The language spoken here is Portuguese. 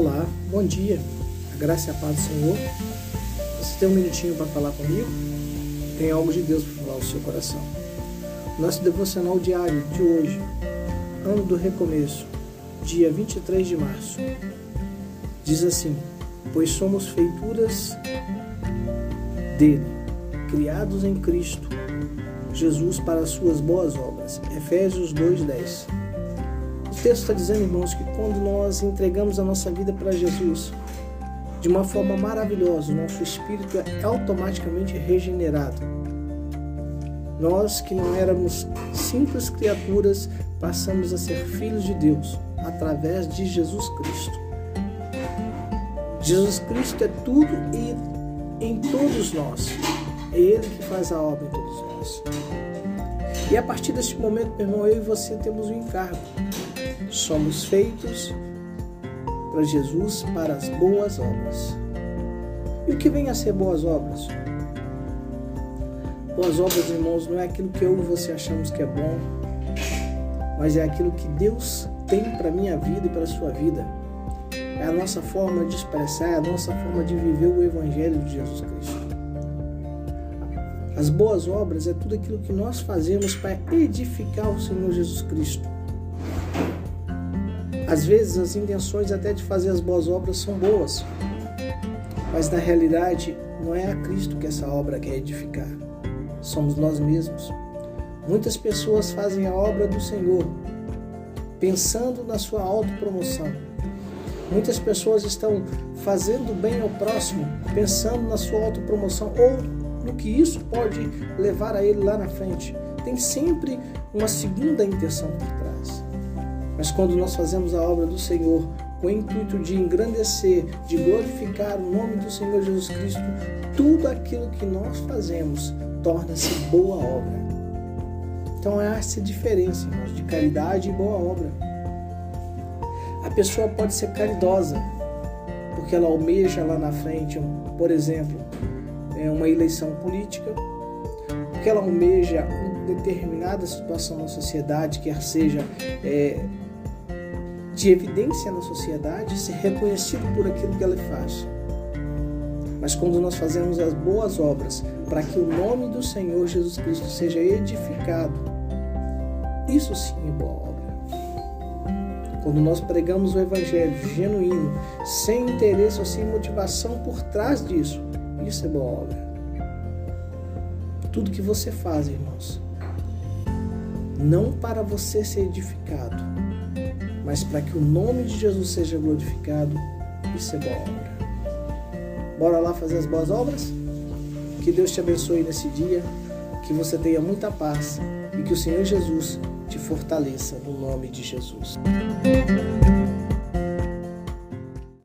Olá, bom dia, a graça e a paz do Senhor. Você tem um minutinho para falar comigo? Tem algo de Deus para falar ao seu coração. Nosso devocional diário de hoje, ano do recomeço, dia 23 de março, diz assim: Pois somos feituras dele, criados em Cristo Jesus para as suas boas obras. Efésios 2:10. Texto está dizendo, irmãos, que quando nós entregamos a nossa vida para Jesus, de uma forma maravilhosa, o nosso espírito é automaticamente regenerado. Nós que não éramos simples criaturas, passamos a ser filhos de Deus através de Jesus Cristo. Jesus Cristo é tudo e em todos nós. É Ele que faz a obra em todos nós. E a partir deste momento, meu irmão, eu e você temos um encargo. Somos feitos para Jesus para as boas obras. E o que vem a ser boas obras? Boas obras, irmãos, não é aquilo que eu e você achamos que é bom, mas é aquilo que Deus tem para a minha vida e para a sua vida. É a nossa forma de expressar, é a nossa forma de viver o Evangelho de Jesus Cristo. As boas obras é tudo aquilo que nós fazemos para edificar o Senhor Jesus Cristo. Às vezes as intenções até de fazer as boas obras são boas, mas na realidade não é a Cristo que essa obra quer edificar, somos nós mesmos. Muitas pessoas fazem a obra do Senhor pensando na sua autopromoção. Muitas pessoas estão fazendo bem ao próximo pensando na sua autopromoção ou no que isso pode levar a ele lá na frente. Tem sempre uma segunda intenção por trás. Mas quando nós fazemos a obra do Senhor com o intuito de engrandecer, de glorificar o nome do Senhor Jesus Cristo, tudo aquilo que nós fazemos torna-se boa obra. Então é essa diferença, irmãos, de caridade e boa obra. A pessoa pode ser caridosa, porque ela almeja lá na frente, por exemplo, é uma eleição política, porque ela almeja uma determinada situação na sociedade, quer seja é, de evidência na sociedade, ser reconhecido por aquilo que ela faz. Mas quando nós fazemos as boas obras para que o nome do Senhor Jesus Cristo seja edificado, isso sim é boa obra. Quando nós pregamos o Evangelho genuíno, sem interesse ou sem motivação por trás disso, isso é boa obra. Tudo que você faz, irmãos, não para você ser edificado, mas para que o nome de Jesus seja glorificado, isso é boa obra. Bora lá fazer as boas obras? Que Deus te abençoe nesse dia, que você tenha muita paz e que o Senhor Jesus te fortaleça no nome de Jesus.